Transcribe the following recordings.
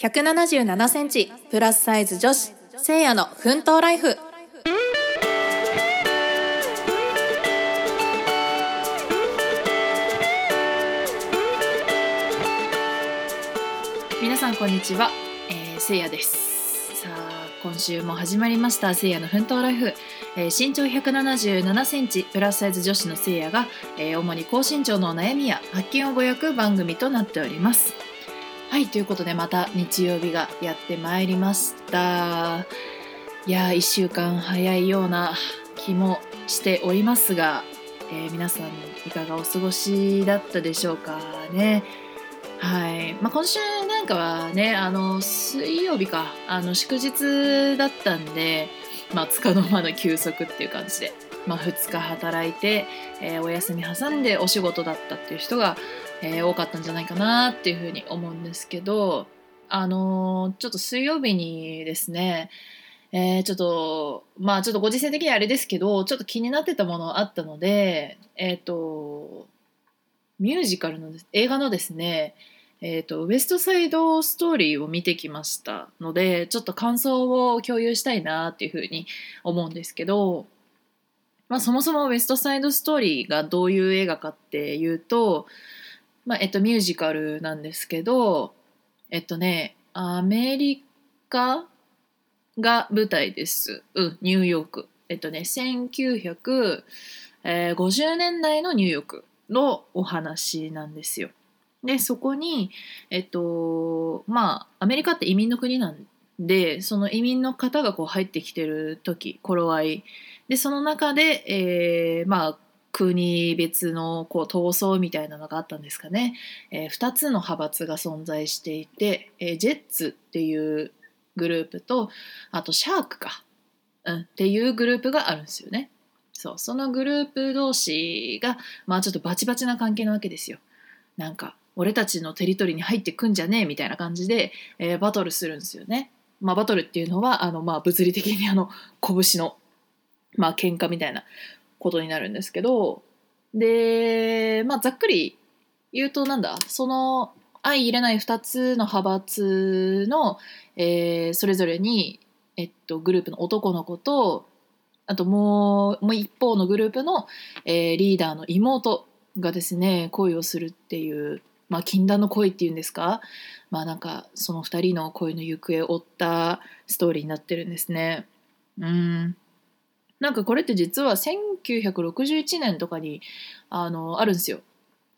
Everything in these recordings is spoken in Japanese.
177センチプラスサイズ女子せいやの奮闘ライフ。皆さんこんにちは、えー、せいやです。さあ今週も始まりましたせいやの奮闘ライフ、えー、身長177センチプラスサイズ女子のせいやが、えー、主に高身長の悩みや発見をご役番組となっております。はいということでまた日曜日がやってまいりました。いやー1週間早いような気もしておりますが、えー、皆さんいかがお過ごしだったでしょうかね。はい、まあ、今週なんかはねあの水曜日か。あの祝日だったんで、まあ、つかの間の休息っていう感じで、まあ、2日働いて、えー、お休み挟んでお仕事だったっていう人が、えー、多かったんじゃないかなっていうふうに思うんですけどあのー、ちょっと水曜日にですねえー、ちょっとまあちょっとご時世的にあれですけどちょっと気になってたものあったのでえっ、とミュージカルの映画のですね、えーと、ウエストサイドストーリーを見てきましたのでちょっと感想を共有したいなっていうふうに思うんですけど、まあ、そもそもウエストサイドストーリーがどういう映画かっていうと、まあえっと、ミュージカルなんですけどえっとねアメリカが舞台です。うん、ニューヨーク。えっとね、1950年代のニューヨーク。のお話なんですよ。でそこにえっとまあアメリカって移民の国なんでその移民の方がこう入ってきてる時頃合いでその中で、えー、まあ国別のこう闘争みたいなのがあったんですかね、えー、2つの派閥が存在していて、えー、ジェッツっていうグループとあとシャークか、うん、っていうグループがあるんですよね。そうそのグループ同士がまあちょっとバチバチな関係なわけですよ。なんか俺たちのテリトリーに入ってくんじゃねえみたいな感じで、えー、バトルするんですよね。まあ、バトルっていうのはあの、まあ、物理的にあの拳の、まあ喧嘩みたいなことになるんですけどで、まあ、ざっくり言うとなんだその相入れない2つの派閥の、えー、それぞれに、えっと、グループの男の子とあともうもう一方のグループの、えー、リーダーの妹がですね恋をするっていうまあ禁断の恋っていうんですか？まあなんかその2人の恋の行方を追ったストーリーになってるんですね。うんなんかこれって実は1961年とかにあのあるんですよ。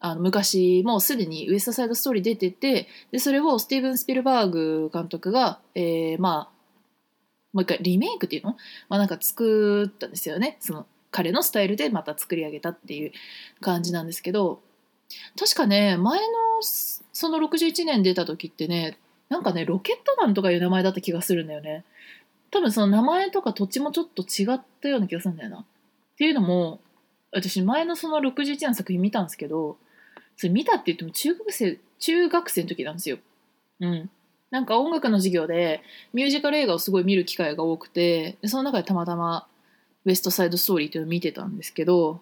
あの昔もうすでにウエストサイドストーリー出ててでそれをスティーブン・スピルバーグ監督が、えー、まあもう一回リメイクっていうの、まあ、なんか作ったんですよね。その彼のスタイルでまた作り上げたっていう感じなんですけど。確かね前のその61年出た時ってねなんかねロケットマンとかいう名前だった気がするんだよね。多分その名前とか土地もちょっと違ったような気がするんだよな。っていうのも私前のその61の作品見たんですけどそれ見たって言っても中学生中学生の時なんですよ。うん。なんか音楽の授業でミュージカル映画をすごい見る機会が多くてその中でたまたまウエストサイドストーリーっていうのを見てたんですけど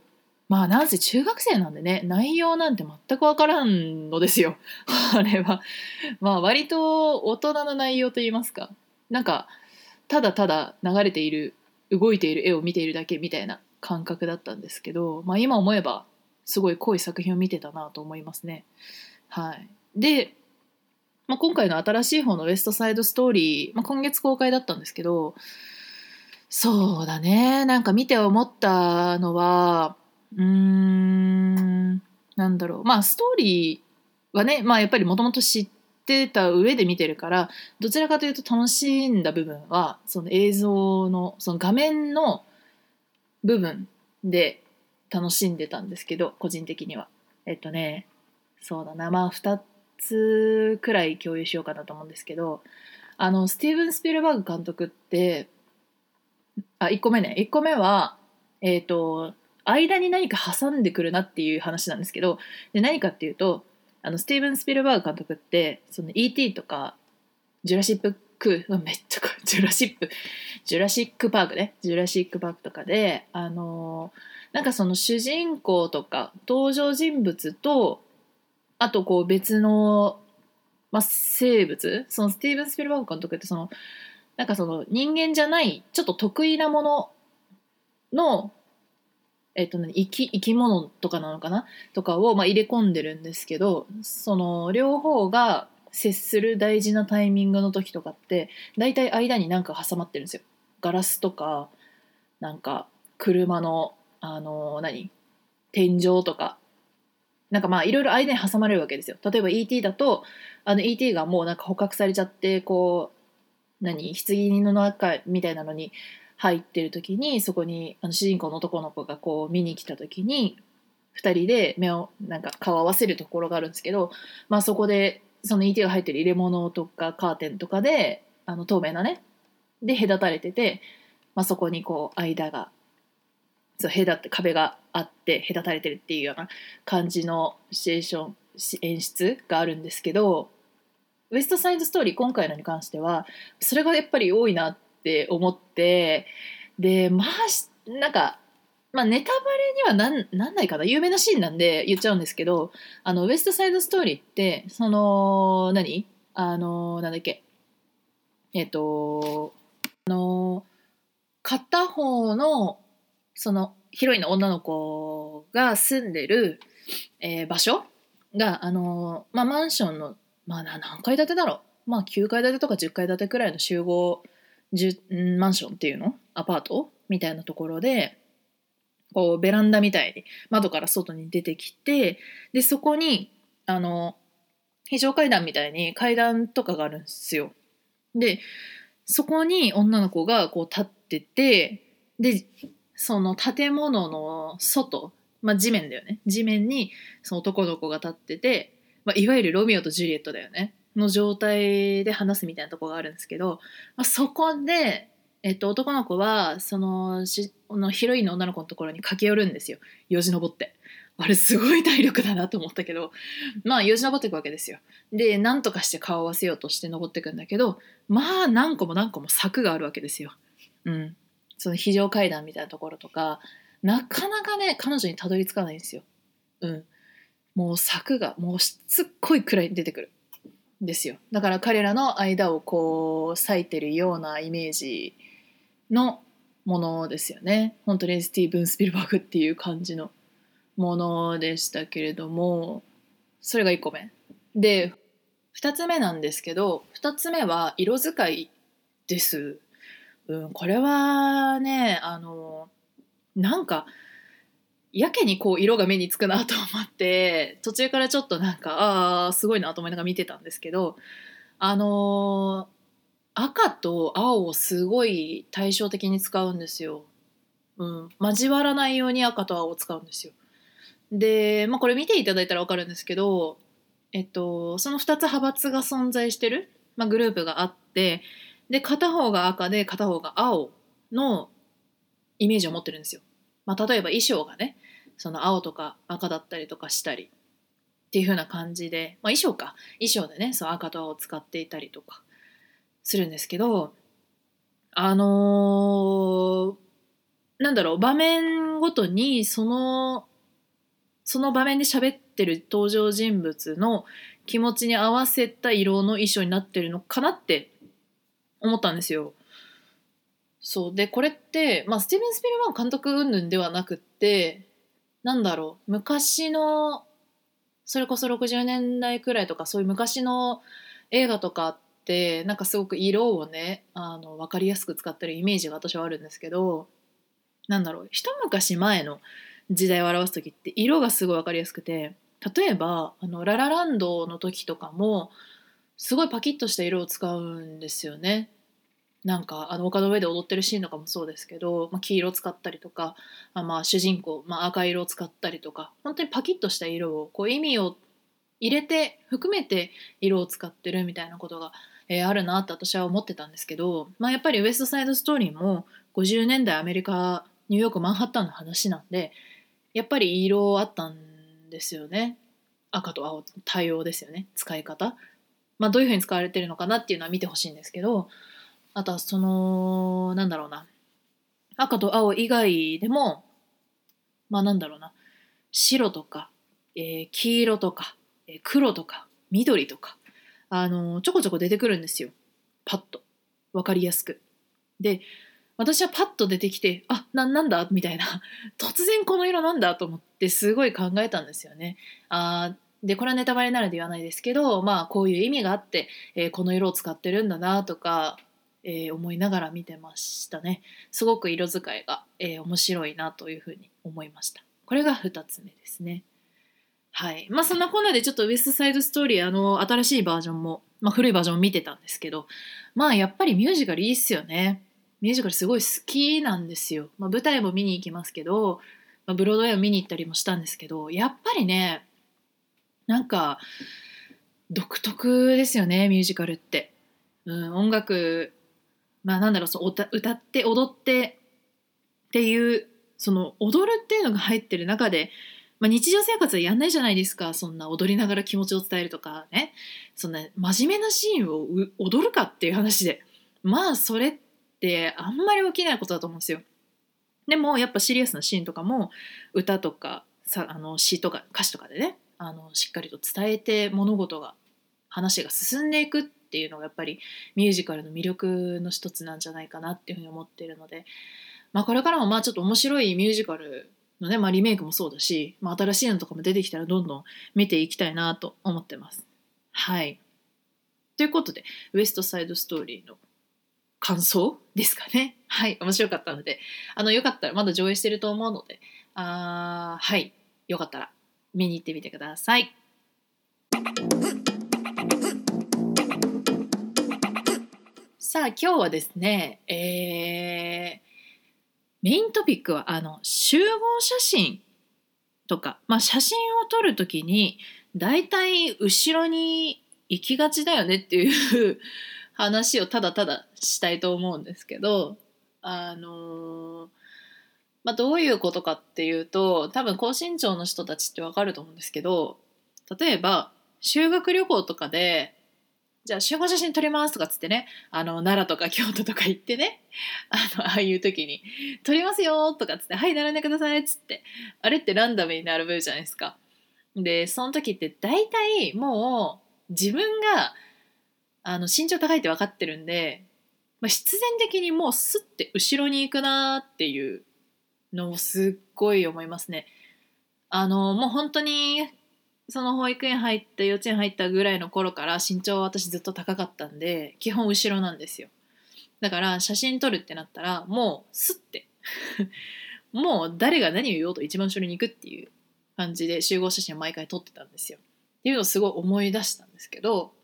まあなんせ中学生なんでね内容なんて全く分からんのですよ。あれは。まあ割と大人の内容といいますか。なんかただただ流れている動いている絵を見ているだけみたいな感覚だったんですけど、まあ、今思えばすごい濃い作品を見てたなと思いますね。はい、でまあ、今回の新しい方のウエストサイドストーリー、まあ、今月公開だったんですけどそうだね。なんか見て思ったのはうーんなんだろう。まあストーリーはね、まあ、やっぱりもともと知ってた上で見てるからどちらかというと楽しんだ部分はその映像のその画面の部分で楽しんでたんですけど個人的には。えっとねそうだなまあ2つくらい共有しようかなと思うんですけどあのスティーブン・スピルバーグ監督ってあ1個目ね。1個目はえっ、と間に何か挟んでくるなっていう話なんですけどで何かっていうとあのスティーブン・スピルバーグ監督ってその E.T. とかジュラシックーめっちゃジュラシックジュラシックパークねジュラシックパークとかであのなんかその主人公とか登場人物とあとこう別のまあ、生物？そのスティーブン・スピルバーグ監督ってそのなんかその人間じゃないちょっと得意なものの、えっと何生き生き物とかなのかなとかをまあ入れ込んでるんですけどその両方が接する大事なタイミングの時とかって大体間になんか挟まってるんですよ。ガラスとかなんか車のあの何？天井とかなんかまあいろいろ間に挟まれるわけですよ。例えば ET だとあの ET がもうなんか捕獲されちゃってこう何？棺の中みたいなのに入ってる時にそこにあの主人公の男の子がこう見に来た時に2人で目をなんか顔を合わせるところがあるんですけど、まあ、そこでその ET が入ってる入れ物とかカーテンとかであの透明なねで隔たれてて、まあ、そこにこう間がそう隔って壁があって隔たれてるっていうような感じのシチュエーション演出があるんですけどウエストサイドストーリー今回のに関してはそれがやっぱり多いなってって思ってでまあなんかまあ、ネタバレにはなんなんないかな。有名なシーンなんで言っちゃうんですけどあのウエストサイドストーリーってその何？あのなんだっけ？えっ、とあの片方のそのヒロインの女の子が住んでる、えー、場所があの、まあ、マンションの、まあ、何階建てだろう、まあ、9階建てとか10階建てくらいの集合マンションっていうの？アパート？みたいなところでこうベランダみたいに窓から外に出てきてでそこにあの非常階段みたいに階段とかがあるんですよ。でそこに女の子がこう立っててでその建物の外、まあ、地面だよね。地面にその男の子が立ってて、まあ、いわゆるロミオとジュリエットだよね。の状態で話すみたいなとこがあるんですけど、まあ、そこでえっと、男の子はそのしのヒロインの女の子のところに駆け寄るんですよ。よじ登って。あれすごい体力だなと思ったけど。まあよじ登っていくわけですよ。で何とかして顔を合わせようとして登っていくんだけどまあ何個も何個も柵があるわけですよ。うん。その非常階段みたいなところとかなかなかね彼女にたどり着かないんですよ。うん。もう柵がもうしつっこいくらい出てくる。ですよ。だから彼らの間をこう裂いてるようなイメージのものですよね。本当にスティーブン・スピルバーグっていう感じのものでしたけれども。それが1個目。で2つ目なんですけど2つ目は色使いです、うん、これはねあのなんかやけにこう色が目につくなと思って 途中からちょっとなんかああすごいなと思いながら見てたんですけどあの赤と青をすごい対照的に使うんですよ。うん、交わらないように赤と青を使うんですよ。で、まあ、これ見ていただいたら分かるんですけど、えっと、その2つ派閥が存在してる、まあ、グループがあってで片方が赤で片方が青のイメージを持ってるんですよ。まあ、例えば衣装がねその青とか赤だったりとかしたりっていう風な感じで、まあ、衣装か衣装でねその赤と青を使っていたりとかするんですけどあのー、なんだろう場面ごとにそのその場面で喋ってる登場人物の気持ちに合わせた色の衣装になってるのかなって思ったんですよ。そう。でこれって、まあ、スティーブン・スピルバーグ監督云々ではなくってなんだろう。昔のそれこそ60年代くらいとかそういう昔の映画とかってなんかすごく色をねあの分かりやすく使ってるイメージが私はあるんですけどなんだろう。一昔前の時代を表す時って色がすごい分かりやすくて例えばあのララランドの時とかもすごいパキッとした色を使うんですよね。なんかあの丘の上で踊ってるシーンとかもそうですけど、まあ、黄色使ったりとかあまあ主人公、まあ、赤色を使ったりとか本当にパキッとした色をこう意味を入れて含めて色を使ってるみたいなことがえー、あるなって私は思ってたんですけど、まあ、やっぱりウエストサイドストーリーも50年代アメリカニューヨークマンハッタンの話なんでやっぱり色あったんですよね。赤と青対応ですよね。使い方、まあ、どういうふうに使われてるのかなっていうのは見てほしいんですけどあとはそのなんだろうな。赤と青以外でもまあなんだろうな。白とか、えー、黄色とか、えー、黒とか緑とかあのちょこちょこ出てくるんですよ。パッと。分かりやすく。で私はパッと出てきてあななんだ？みたいな。突然この色なんだと思ってすごい考えたんですよね。あでこれはネタバレなので言わないですけどまあこういう意味があって、えー、この色を使ってるんだなとか、えー、思いながら見てましたね。すごく色使いが、えー、面白いなというふうに思いました。これが2つ目ですね。はい。まあそんなこんなでちょっとウエストサイドストーリーあの新しいバージョンも、まあ古いバージョンも見てたんですけど、まあやっぱりミュージカルいいっすよね。ミュージカルすごい好きなんですよ。まあ舞台も見に行きますけど、まあ、ブロードウェイを見に行ったりもしたんですけど、やっぱりね、なんか独特ですよね、ミュージカルって。うん、音楽、まあなんだろう、そう歌って踊ってっていう、その踊るっていうのが入ってる中で、まあ、日常生活でやんないじゃないですか。そんな踊りながら気持ちを伝えるとかね。そんな真面目なシーンを踊るかっていう話で。まあそれってあんまり起きないことだと思うんですよ。でもやっぱシリアスなシーンとかも歌とかさあの詩とか歌詞とかでねあのしっかりと伝えて物事が話が進んでいくっっていうのがやっぱりミュージカルの魅力の一つなんじゃないかなっていうふうに思っているので、まあ、これからもまあちょっと面白いミュージカルのね、まあ、リメイクもそうだし、まあ、新しいのとかも出てきたらどんどん見ていきたいなと思ってます。はい。ということで、ウエストサイドストーリーの感想ですかね。はい。面白かったので、あの、よかったら、まだ上映してると思うので、あはい。よかったら見に行ってみてください。さあ、今日はですね、えー、メイントピックはあの集合写真とか、まあ、写真を撮る時に大体後ろに行きがちだよねっていう 話をただただしたいと思うんですけどあのまあ、どういうことかっていうと多分高身長の人たちってわかると思うんですけど例えば修学旅行とかでじゃあ集合写真撮りますとかっつってねあの奈良とか京都とか行ってね あのああいう時に「撮りますよ」とかっつって「はい並んでください」っつってあれってランダムに並ぶじゃないですか。でその時って大体もう自分があの身長高いって分かってるんで、まあ、必然的にもうスッて後ろに行くなっていうのをすっごい思いますね。あのもう本当にその保育園入った幼稚園入ったぐらいの頃から身長は私ずっと高かったんで基本後ろなんですよ。だから写真撮るってなったらもうスッて。もう誰が何を言おうと一番後ろに行くっていう感じで集合写真を毎回撮ってたんですよ。っていうのをすごい思い出したんですけど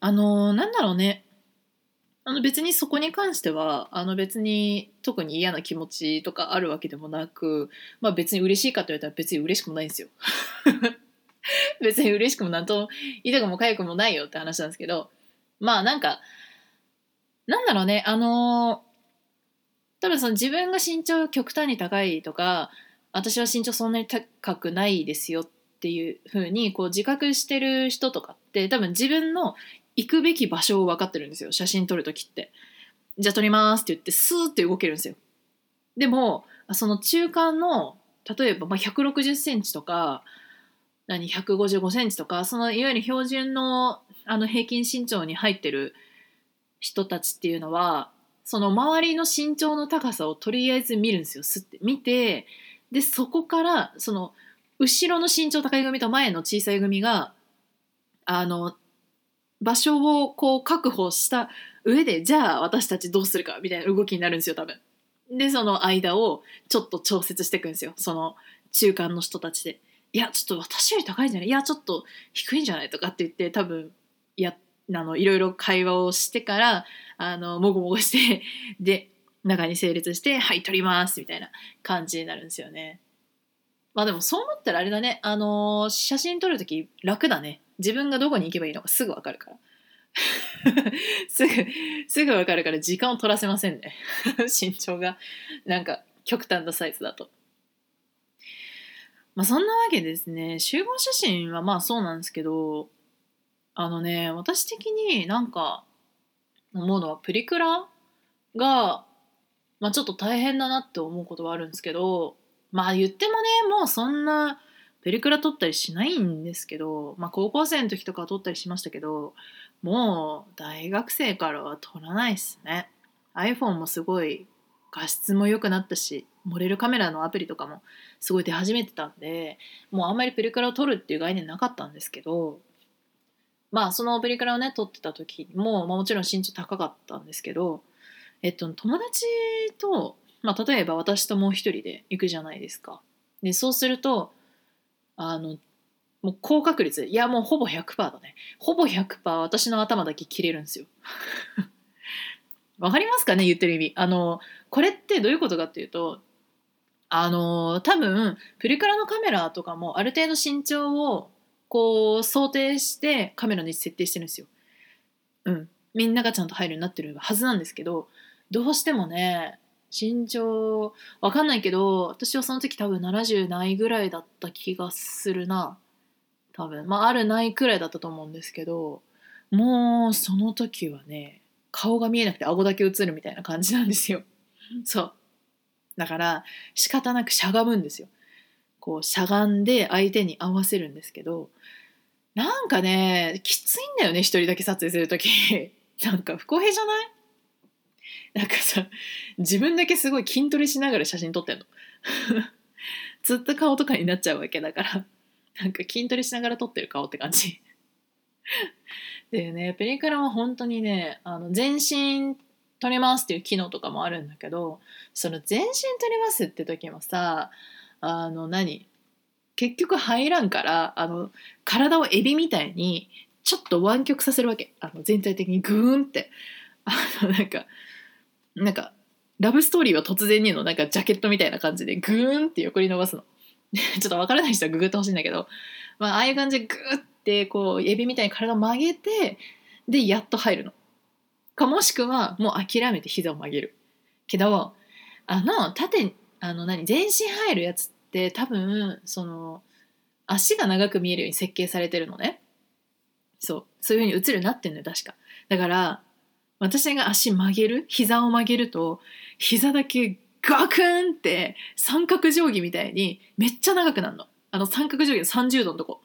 あのー、なんだろうね。あの別にそこに関してはあの別に特に嫌な気持ちとかあるわけでもなく、まあ、別に嬉しいかと言われたら別に嬉しくもないんですよ。別に嬉しくもなんと痛くも痒くもないよって話なんですけどまあなんかなんだろうねあの多分その自分が身長極端に高いとか私は身長そんなに高くないですよっていうふうにこう自覚してる人とかって多分自分の行くべき場所を分かってるんですよ写真撮る時って。じゃあ撮りますって言ってスーって動けるんですよ。でもその中間の例えばまあ160センチとか何155センチとかそのいわゆる標準のあの平均身長に入ってる人たちっていうのはその周りの身長の高さをとりあえず見るんですよすって見てでそこからその後ろの身長高い組と前の小さい組があの場所をこう確保した上でじゃあ私たちどうするかみたいな動きになるんですよ多分。でその間をちょっと調節していくんですよその中間の人たちで。いやちょっと私より高いんじゃない？いやちょっと低いんじゃない？とかって言って多分やあのいろいろ会話をしてからあのもごもごして で中に整列して「はい取ります」みたいな感じになるんですよね。まあでもそう思ったらあれだね。あの写真撮る時楽だね。自分がどこに行けばいいのかすぐ分かるから。すぐすぐ分かるから時間を取らせませんね。身長が。なんか極端なサイズだと。まあそんなわけですね。集合写真はまあそうなんですけどあのね私的になんか思うのはプリクラが、まあ、ちょっと大変だなって思うことはあるんですけどまあ言ってもねもうそんなプリクラ撮ったりしないんですけど、まあ、高校生の時とか撮ったりしましたけどもう大学生からは撮らないっすね。iPhone もすごい画質も良くなったしモデルカメラのアプリとかもすごい出始めてたんでもうあんまりプリクラを撮るっていう概念なかったんですけどまあそのプリクラをね撮ってた時も、まあ、もちろん身長高かったんですけどえっと友達と、まあ、例えば私ともう一人で行くじゃないですか。でそうするとあのもう高確率いやもうほぼ100%だねほぼ100%私の頭だけ切れるんですよ。わかりますかね言ってる意味。あのこれってどういうことかっていうとあの多分プリクラのカメラとかもある程度身長をこう想定してカメラに設定してるんですよ。うん。みんながちゃんと入るようになってるはずなんですけどどうしてもね身長わかんないけど私はその時多分70ないぐらいだった気がするな多分まああるないくらいだったと思うんですけどもうその時はね顔が見えなくて顎だけ映るみたいな感じなんですよ。そうだから仕方なくしゃがむんですよ。こうしゃがんで相手に合わせるんですけどなんかねきついんだよね一人だけ撮影する時。なんか不公平じゃない？なんかさ自分だけすごい筋トレしながら写真撮ってんの。ずっと顔とかになっちゃうわけだから。なんか筋トレしながら撮ってる顔って感じ。でねペリカラは本当にねあの全身撮りますっていう機能とかもあるんだけどその全身撮りますって時もさあの何？結局入らんからあの体をエビみたいにちょっと湾曲させるわけ。あの全体的にグーンって。あのなんかなんかラブストーリーは突然にのなんかジャケットみたいな感じでグーンって横に伸ばすの。ちょっとわからない人はググってほしいんだけど、まあ、ああいう感じでグーってこうエビみたいに体を曲げてでやっと入るの。かもしくはもう諦めて膝を曲げる。けどあの縦あの何全身入るやつって多分その足が長く見えるように設計されてるのね。そう。そういう風に映るようになってんのよ確か。だから私が足曲げる膝を曲げると膝だけガクンって三角定規みたいにめっちゃ長くなるの。あの三角定規の30度のとこ。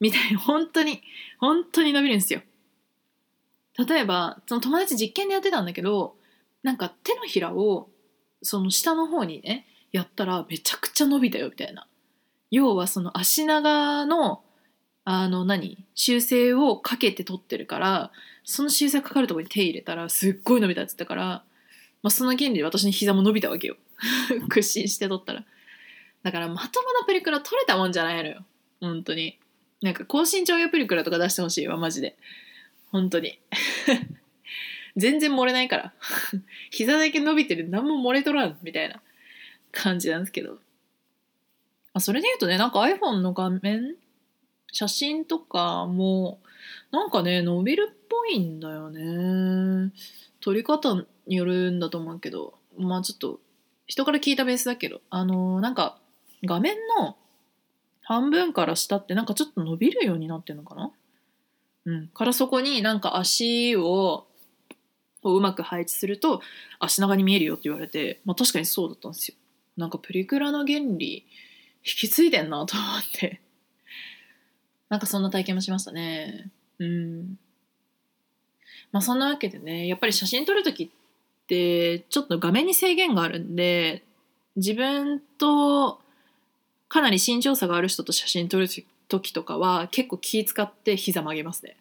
みたいに本当に本当に伸びるんですよ。例えばその友達実験でやってたんだけどなんか手のひらをその下の方にねやったらめちゃくちゃ伸びたよみたいな。要はその足長のあの何修正をかけて取ってるからその修正かかるとこに手入れたらすっごい伸びたって言ったから、まあ、その原理で私の膝も伸びたわけよ。屈伸して取ったら。だからまともなプリクラ取れたもんじゃないのよ。本当に。なんか高身長用プリクラとか出してほしいわマジで。本当に。全然漏れないから。膝だけ伸びてる何も漏れとらんみたいな感じなんですけど。あそれで言うとねなんか iPhone の画面写真とかもなんかね伸びるっぽいんだよね。撮り方によるんだと思うけど。まあちょっと人から聞いたベースだけど。あのー、なんか画面の半分から下ってなんかちょっと伸びるようになってるのかなうん。からそこになんか足をうまく配置すると足長に見えるよって言われて、まあ、確かにそうだったんですよ。なんかプリクラの原理引き継いでんなと思って。なんかそんな体験もしましたね。うん。まあそんなわけでねやっぱり写真撮る時ってちょっと画面に制限があるんで自分とかなり身長差がある人と写真撮る時とかは結構気使って膝曲げますね。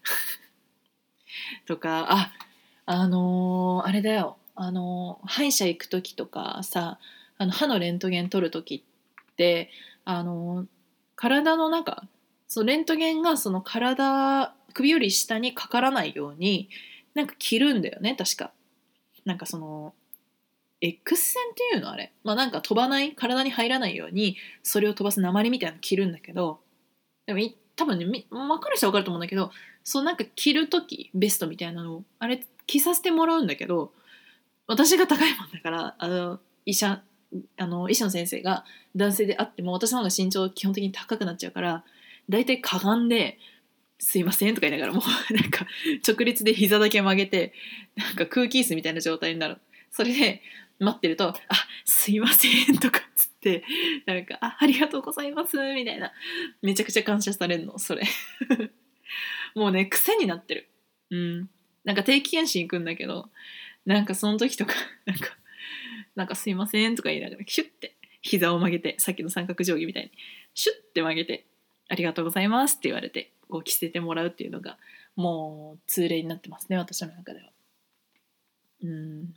とかああのー、あれだよ。あのー、歯医者行く時とかさあの歯のレントゲン撮る時ってあのー、体の中そのレントゲンがその体首より下にかからないようになんか切るんだよね確か。なんかその X 線っていうのあれ。まあなんか飛ばない？体に入らないようにそれを飛ばす鉛みたいなの切るんだけどでも多分ね分かる人は分かると思うんだけどそうなんか着る時ベストみたいなのをあれ着させてもらうんだけど私が高いもんだからあの医者あの医師の先生が男性であっても私の方が身長基本的に高くなっちゃうから大体かがんですいません」とか言いながらもう なんか直立で膝だけ曲げてなんか空気椅子みたいな状態になる。それで待ってると「あすいません」とかつってなんか「あありがとうございます」みたいな。めちゃくちゃ感謝されるのそれ。もうね癖になってる。うん。なんか定期検診行くんだけどなんかその時とか なんか「なんかすいません」とか言いながらシュッて膝を曲げてさっきの三角定規みたいにシュッて曲げて「ありがとうございます」って言われてこう着せてもらうっていうのがもう通例になってますね私の中では。うん。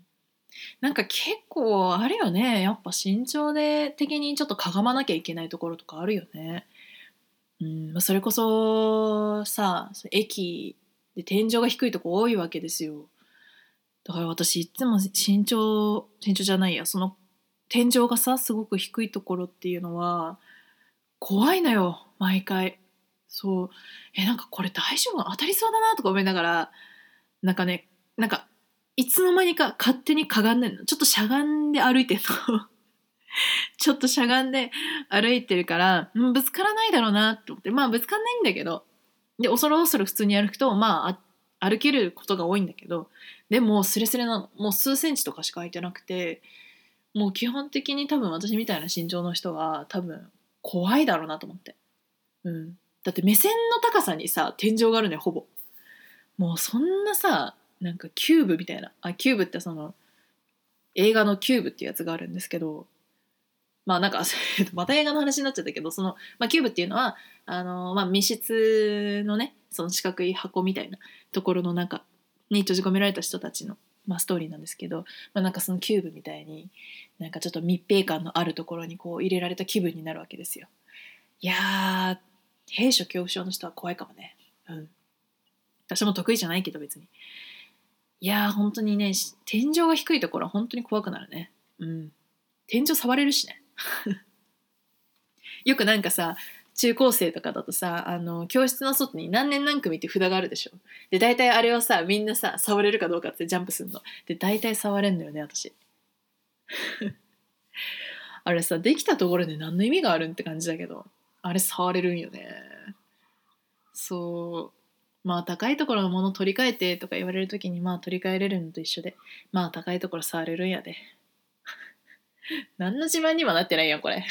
なんか結構あるよねやっぱ身長で的にちょっとかがまなきゃいけないところとかあるよね。うんそれこそさ駅で天井が低いとこ多いわけですよ。だから私いつも身長身長じゃないやその天井がさすごく低いところっていうのは怖いのよ毎回。そうえなんかこれ大丈夫？当たりそうだなとか思いながらなんかねなんかいつの間にか勝手にかがんでんの。ちょっとしゃがんで歩いてんの。ちょっとしゃがんで歩いてるから、うん、ぶつからないだろうなと思って。まあぶつかんないんだけど。で恐る恐る普通に歩くとまあ歩けることが多いんだけど。でもスレスレなの。もう数センチとかしか空いてなくて。もう基本的に多分私みたいな身長の人は多分怖いだろうなと思って。うん。だって目線の高さにさ天井があるねほぼ。もうそんなさなんかキューブみたいなあキューブってその映画のキューブっていうやつがあるんですけどまあなんか また映画の話になっちゃったけどその、まあ、キューブっていうのはあの、まあ、密室のねその四角い箱みたいなところの中に閉じ込められた人たちの、まあ、ストーリーなんですけど、まあ、なんかそのキューブみたいになんかちょっと密閉感のあるところにこう入れられた気分になるわけですよ。いやー閉所恐怖症の人は怖いかもね。うん。私も得意じゃないけど別に。いやー本当にね、天井が低いところは本当に怖くなるね。うん。天井触れるしね。よくなんかさ、中高生とかだとさ、あの、教室の外に何年何組って札があるでしょ。で、大体あれをさ、みんなさ、触れるかどうかってジャンプするの。で、大体触れんのよね、私。あれさ、できたところで何の意味があるんって感じだけど。あれ触れるんよねそうまあ高いところのもの取り替えてとか言われる時にまあ取り替えれるのと一緒で。まあ高いところ触れるんやで。何の自慢にもなってないやんこれ。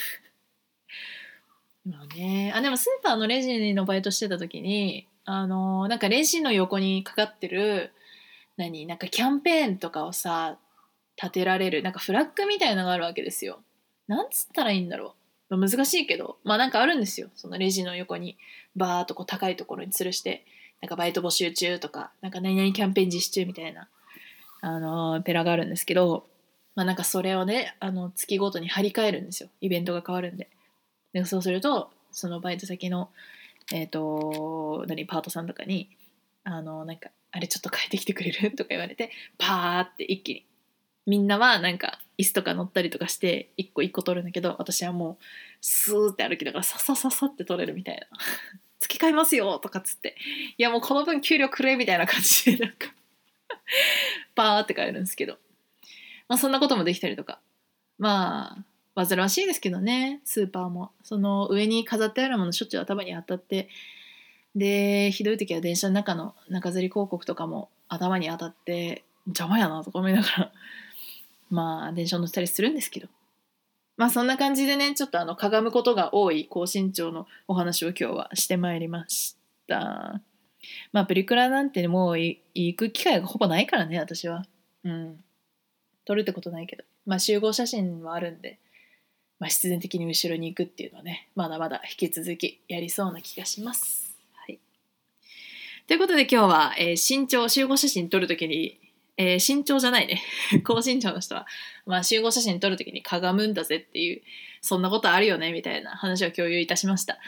まあね。あでもスーパーのレジのバイトしてた時にあのなんかレジの横にかかってる何なんかキャンペーンとかをさ立てられるなんかフラッグみたいなのがあるわけですよ。なんつったらいいんだろう、難しいけどまあなんかあるんですよ。そのレジの横にバーっとこう高いところに吊るして。なんかバイト募集中とかなんか何々キャンペーン実施中みたいなあのペラがあるんですけどまあなんかそれをねあの月ごとに張り替えるんですよ。イベントが変わるんで。でそうするとそのバイト先のえっ、ー、と何パートさんとかにあのなんかあれちょっと変えてきてくれる？とか言われてパーって一気に。みんなはなんか椅子とか乗ったりとかして一個一個取るんだけど私はもうスーって歩きながらささささって取れるみたいな。付け替えますよとかっつっていやもうこの分給料くれみたいな感じでなんか。バーって帰るんですけど。まあそんなこともできたりとか。まあ煩わしいですけどね。スーパーも。その上に飾ってあるものしょっちゅう頭に当たって。でひどい時は電車の中の中吊り広告とかも頭に当たって。邪魔やなとか思いながら。まあ電車乗ったりするんですけど。まあそんな感じでねちょっとあのかがむことが多い高身長のお話を今日はしてまいりました。まあプリクラなんてもう行く機会がほぼないからね私は。うん。撮るってことないけど。まあ集合写真はあるんでまあ、必然的に後ろに行くっていうのはねまだまだ引き続きやりそうな気がします。はい、ということで今日は、えー、身長集合写真撮るときにえー、身長じゃないね。高身長の人は、まあ、集合写真撮るときにかがむんだぜっていう、そんなことあるよね、みたいな話を共有いたしました。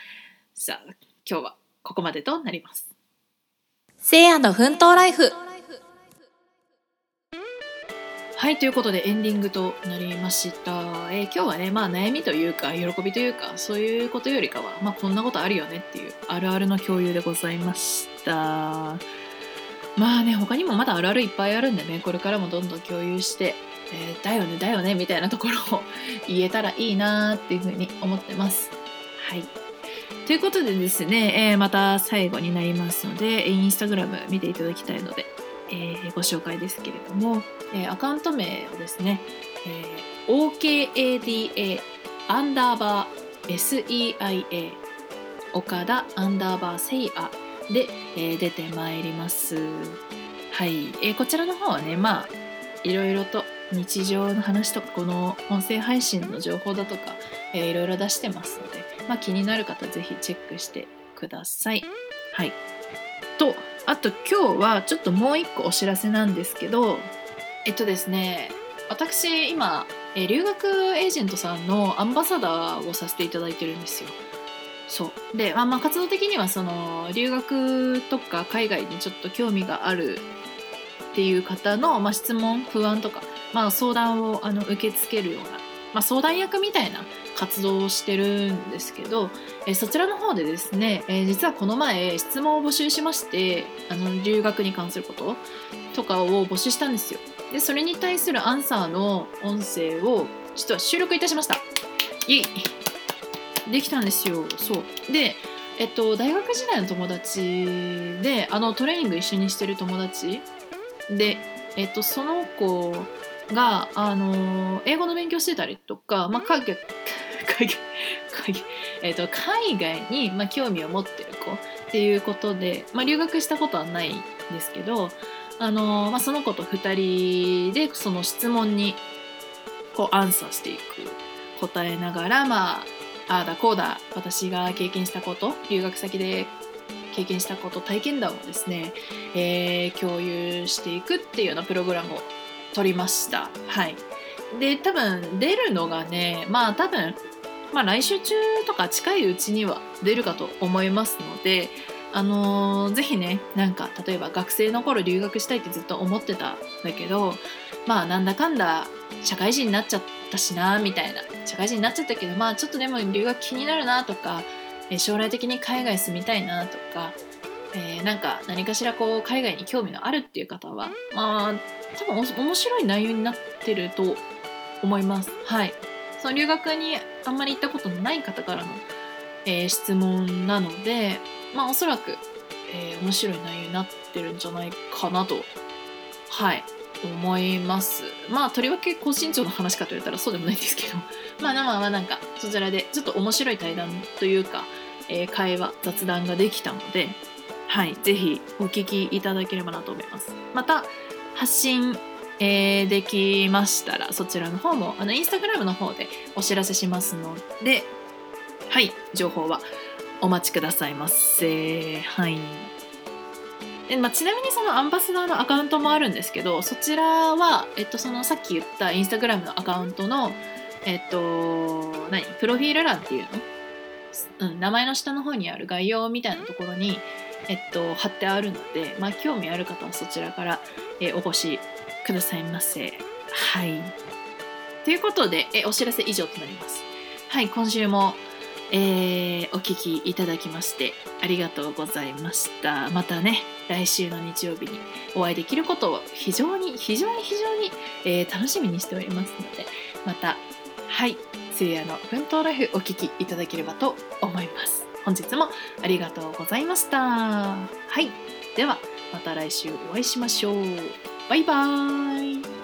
さあ、今日はここまでとなります。せいやの奮闘ライフ。はい、ということでエンディングとなりました。えー、今日はね、まあ悩みというか、喜びというか、そういうことよりかは、まあこんなことあるよねっていう、あるあるの共有でございました。まあね他にもまだあるあるいっぱいあるんでねこれからもどんどん共有して、えー、だよねだよねみたいなところを言えたらいいなっていうふうに思ってます。はいということでですね、えー、また最後になりますのでインスタグラム見ていただきたいので、えー、ご紹介ですけれども、えー、アカウント名をですね、えー、OKADA アンダーバー SEIA 岡田アンダーバーセイアで、えー出てまいります。はい、えーこちらの方はねまあいろいろと日常の話とかこの音声配信の情報だとか、えーいろいろ出してますので、まあ、気になる方ぜひチェックしてください。はい。とあと今日はちょっともう一個お知らせなんですけどえっとですね私今留学エージェントさんのアンバサダーをさせていただいてるんですよ。そうで、まあ、まあ活動的にはその留学とか海外にちょっと興味があるっていう方の、まあ、質問不安とか、まあ、相談をあの受け付けるような、まあ、相談役みたいな活動をしてるんですけど、えそちらの方でですね、えー実はこの前質問を募集しましてあの留学に関することとかを募集したんですよ。でそれに対するアンサーの音声を実は収録いたしました。イエイできたんですよ。そうで、えっと、大学時代の友達であのトレーニング一緒にしてる友達で、えっと、その子があの英語の勉強してたりとか、まあ、海外海外えっと、海外に、まあ、興味を持ってる子っていうことで、まあ、留学したことはないんですけどあの、まあ、その子と2人でその質問にこうアンサーしていく答えながらまあああだこうだ私が経験したこと留学先で経験したこと体験談をですね、えー共有していくっていうようなプログラムを取りました。はい、で多分出るのがねまあ多分、まあ、来週中とか近いうちには出るかと思いますので。あのーぜひねなんか例えば学生の頃留学したいってずっと思ってたんだけどまあなんだかんだ社会人になっちゃったしなみたいな社会人になっちゃったけどまあちょっとでも留学気になるなとか、え将来的に海外住みたいなとか、えーなんか何かしらこう海外に興味のあるっていう方はまあ多分面白い内容になってると思います。はい。その留学にあんまり行ったことのない方からの、えー質問なので、まあおそらく、えー面白い内容になってるんじゃないかなと、はい、思います。まあとりわけ高身長の話かと言ったらそうでもないんですけど、まあまあまあなんかそちらでちょっと面白い対談というか、えー会話、雑談ができたので、はい、ぜひお聞きいただければなと思います。また、発信、えーできましたら、そちらの方も、あの、インスタグラムの方でお知らせしますので、はい、情報はお待ちくださいませ。はい。でまあ、ちなみにそのアンバサダーのアカウントもあるんですけどそちらは、えっと、そのさっき言ったインスタグラムのアカウントのえっと何？プロフィール欄っていうの、うん、名前の下の方にある概要みたいなところに、えっと、貼ってあるので、まあ、興味ある方はそちらから、えお越しくださいませ。はい。ということで、えお知らせ以上となります。はい、今週も、えーお聞きいただきましてありがとうございました。またね、来週の日曜日にお会いできることを非常に非常に非常に、えー楽しみにしておりますので、また、はい、せいやの奮闘ライフお聞きいただければと思います。本日もありがとうございました。はい、ではまた来週お会いしましょう。バイバーイ。